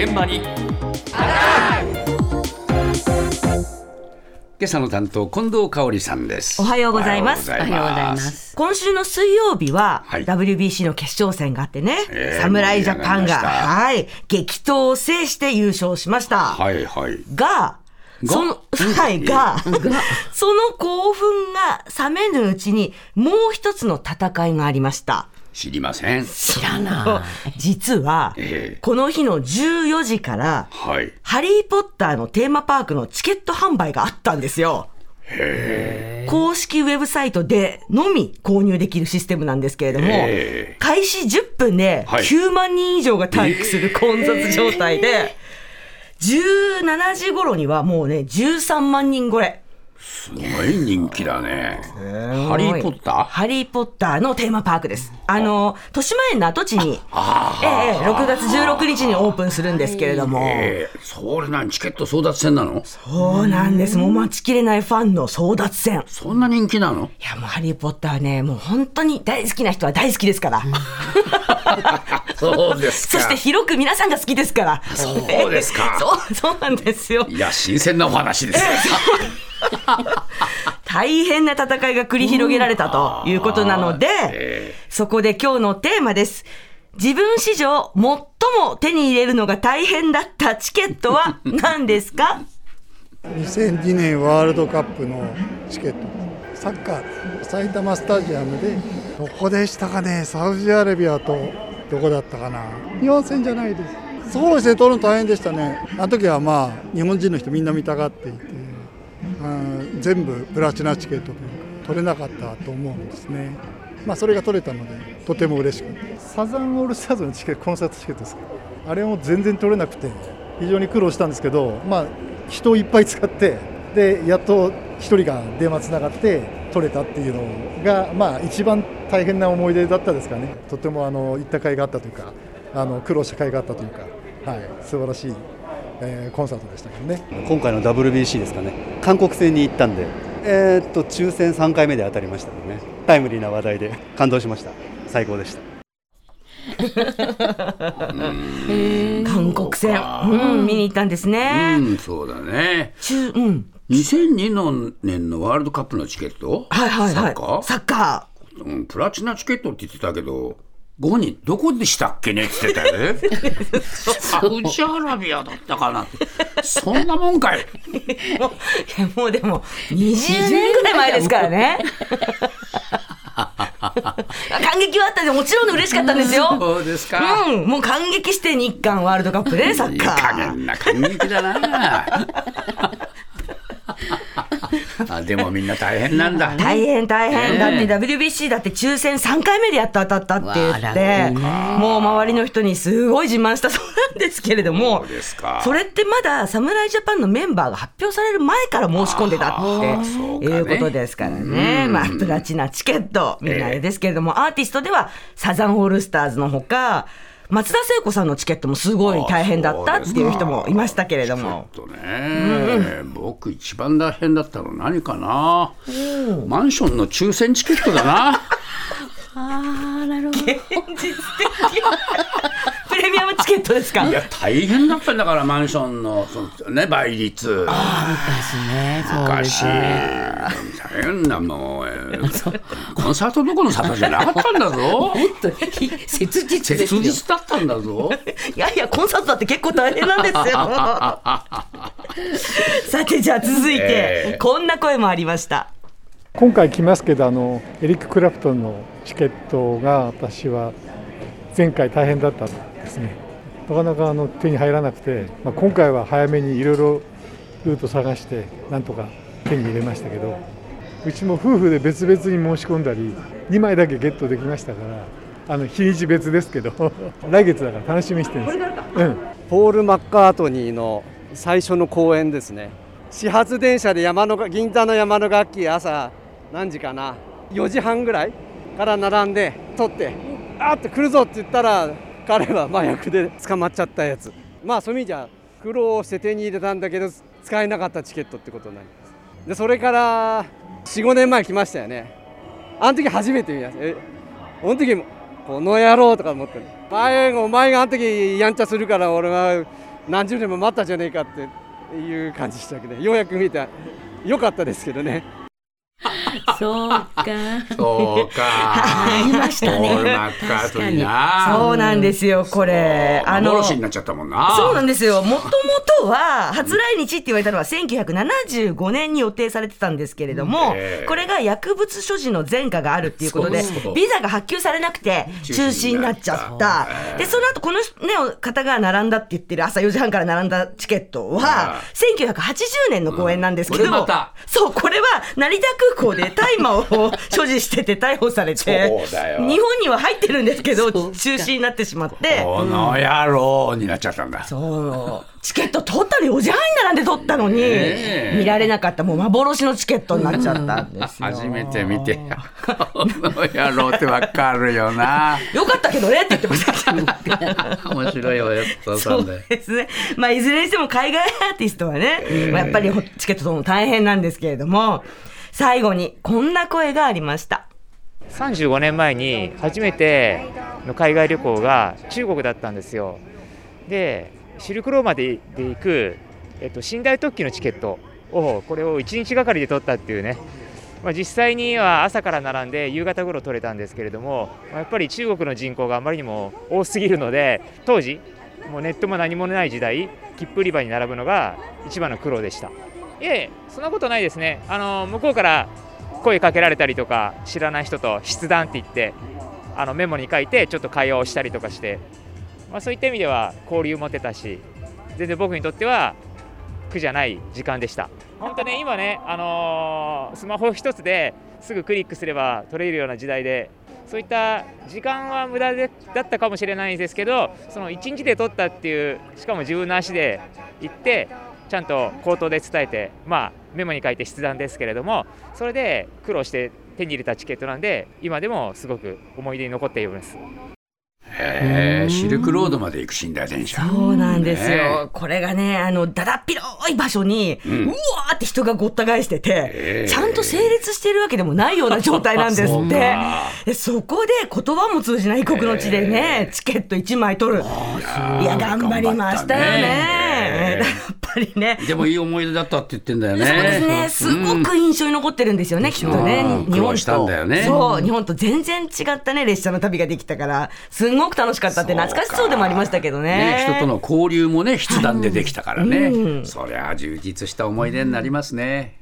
現場に。今朝の担当近藤香織さんです。おはようございます。おはようございます。今週の水曜日は、はい。WBC の決勝戦があってね、えー侍ジャパンが、はい、激闘を制して優勝しました。はいはい。が、その、はい、が、その興奮が冷めぬうちに、もう一つの戦いがありました。知りません。知らな 実は、ええ。この日の14時から、はい。ハリー・ポッターのテーマパークのチケット販売があったんですよ。公式ウェブサイトでのみ購入できるシステムなんですけれども開始10分ではい。9万人以上が待機する混雑状態で、17時頃にはもうね、13万人超え。すごい人気だね。ハリー・ポッター？ハリー・ポッターのテーマパークです。あの、豊島園の跡地に、ええ、6月16日にオープンするんですけれども、えー、それ何チケット争奪戦なの？そうなんです。もう待ちきれないファンの争奪戦。そんな人気なの？いや、もうハリー・ポッターね、もう本当に大好きな人は大好きですから。そうですそして広く皆さんが好きですから。そうですか。そう、そうなんですよ。いや新鮮なお話です 大変な戦いが繰り広げられたということなので、えそこで今日のテーマです。自分史上最も手に入れるのが大変だったチケットは 何ですか？2002年ワールドカップのチケット。サッカー埼玉スタジアムでどこでしたかね？サウジアラビアとどこだったかな？日本戦じゃないです。そうですね取るの大変でしたね。あの時はまあ日本人の人みんな見たがっていて。うん全部プラチナチケットというか取れなかったと思うんですね。まあそれが取れたのでとても嬉しかった。ですサザンオールスターズのチケットコンサートチケットですか？あれも全然取れなくて非常に苦労したんですけど、まあ、人をいっぱい使ってでやっと1人が電話つながって取れたっていうのが、まあ、一番大変な思い出だったですかね。とてもあの行った甲斐があったというかあの苦労した甲斐があったというか、はい、素晴らしい、えーコンサートでしたけどね。今回の WBC ですかね。韓国戦に行ったんでえーっと抽選3回目で当たりましたのでね。タイムリーな話題で。感動しました。最高でした。韓国戦、うん、見に行ったんですね。うんそうだね。中、うん。2002年のワールドカップのチケット？はいはいはい。サッカー？サッカうん、プラチナチケットって言ってたけどご本人どこでしたっけね？って言ってたよねサウジアラビアだったかなってそんなもんかいー。もういやもうでも、20年ぐらい前ですからね。感激はあったでもちろん嬉しかったんですよ。そうですか、うん、もう感激して日韓ワールドカップでサッいい加カー。減な感激だなあでもみんな大変なんだ。大変大変。だってね WBC だって抽選3回目でやっと当たったって言って、ーもう周りの人にすごい自慢したそうなんですけれどもそうですか、それってまだ侍ジャパンのメンバーが発表される前から申し込んでたっていうことですからね。うん。まあ、プラチナチケット、みんなあれですけれども、アーティストではサザンオールスターズのほか、松田聖子さんのチケットもすごい大変だったっていう人もいましたけれども。ちょっとね、僕一番大変だったの何かな、マンションの抽選チケットだな。あーなるほど。現実的。ケットですか？いや大変だったんだからマンションのそのね倍率。昔ねそうです昔。大変なもう、えーコンサートどころの里じゃなかったんだぞ。もっと切実切よ実だったんだぞ。いやいや、コンサートだって結構大変なんですよ。さて、じゃあ続いて、ええ。こんな声もありました。今回来ますけどあのエリック・クラプトンのチケットが私は前回大変だったんですねなかなかあの手に入らなくて、まあ、今回は早めにいろいろルート探してなんとか手に入れましたけどうちも夫婦で別々に申し込んだり2枚だけゲットできましたからあの日にち別ですけど 来月だから楽しみにしてるんです。うん。ポール・マッカートニーの最初の公演ですね。始発電車で山のが銀座の山の楽器朝何時かな？4時半ぐらいから並んで取ってあーって来るぞって言ったら彼は麻薬で捕まっちゃったやつ。まあそういう意味じゃ苦労して手に入れたんだけど使えなかったチケットってことになります。でそれから45年前来ましたよね。あの時初めて見ました。えこの時もこの野郎とか思って前お前があの時やんちゃするから俺は何十年も待ったじゃねえかっていう感じでしたけどようやく見た。よかったですけどね。そうか。そうか。ありましたねポール・マッカートニーな。そうなんですよこれあの幻になっちゃったもんな。そうなんですよ。もともとは、初来日って言われたのは1975年に予定されてたんですけれども、ええこれが薬物所持の前科があるっていうことでビザが発給されなくて中中止止になっちゃったた。で、その後この、ね、方が並んだって言ってる朝4時半から並んだチケットはは、1980年の公演なんですけど、そう、これは成田空港で 大麻を所持してて逮捕されて、そうだよ日本には入ってるんですけど、中止になってしまって、この野郎になっちゃったんだ。そう。チケット取ったの4時半に並んで取ったのに、見られなかった、もう幻のチケットになっちゃったんですよ。初めて見て、この野郎ってわかるよな。よかったけどねって言ってました。面白いわよ、父さそんでう。ですね。まあ、いずれにしても海外アーティストはね、まあ、やっぱりチケット取るの大変なんですけれども、最後にこんな声がありました。35年前に初めての海外旅行が中国だったんですよ。でシルクローまで行く、えっと、寝台特急のチケットをこれを1日がかりで取ったっていうね、まあ、実際には朝から並んで夕方頃取れたんですけれどもまやっぱり中国の人口があまりにも多すぎるので当時もうネットも何もない時代切符売り場に並ぶのが一番の苦労でした。いえそんなことないですね。あの向こうから声かけられたりとか知らない人と筆談って言ってあのメモに書いてちょっと会話をしたりとかして、まあ、そういった意味では交流持てたし全然僕にとっては苦じゃない時間でした。本当ね今ね、あのースマホ一つですぐクリックすれば取れるような時代でそういった時間は無駄でだったかもしれないんですけどその1日で取ったっていうしかも自分の足で行ってちゃんと口頭で伝えて、まあ、メモに書いて筆談ですけれどもそれで苦労して手に入れたチケットなんで今でもすごく思い出に残っています。へえ、シルクロードまで行く寝台電車。そうなんですよ。ねこれがね、あの、だだっ広い場所に、うわーって人がごった返してて、ええちゃんと整列してるわけでもないような状態なんですってか。でそこで言葉も通じない異国の地でね、チケット1枚取る。いや、頑張りましたよね。ねやっ ぱりね。でもいい思い出だったって言ってんだよね。そうですね。すごく印象に残ってるんですよね、きっとねうん。日本苦労したんとだよね。そう、日本と全然違ったね、列車の旅ができたから、すんごく楽しかったって懐かしそうでもありましたけどね。ね、人との交流もね筆談でできたからね、うんそりゃ充実した思い出になりますね。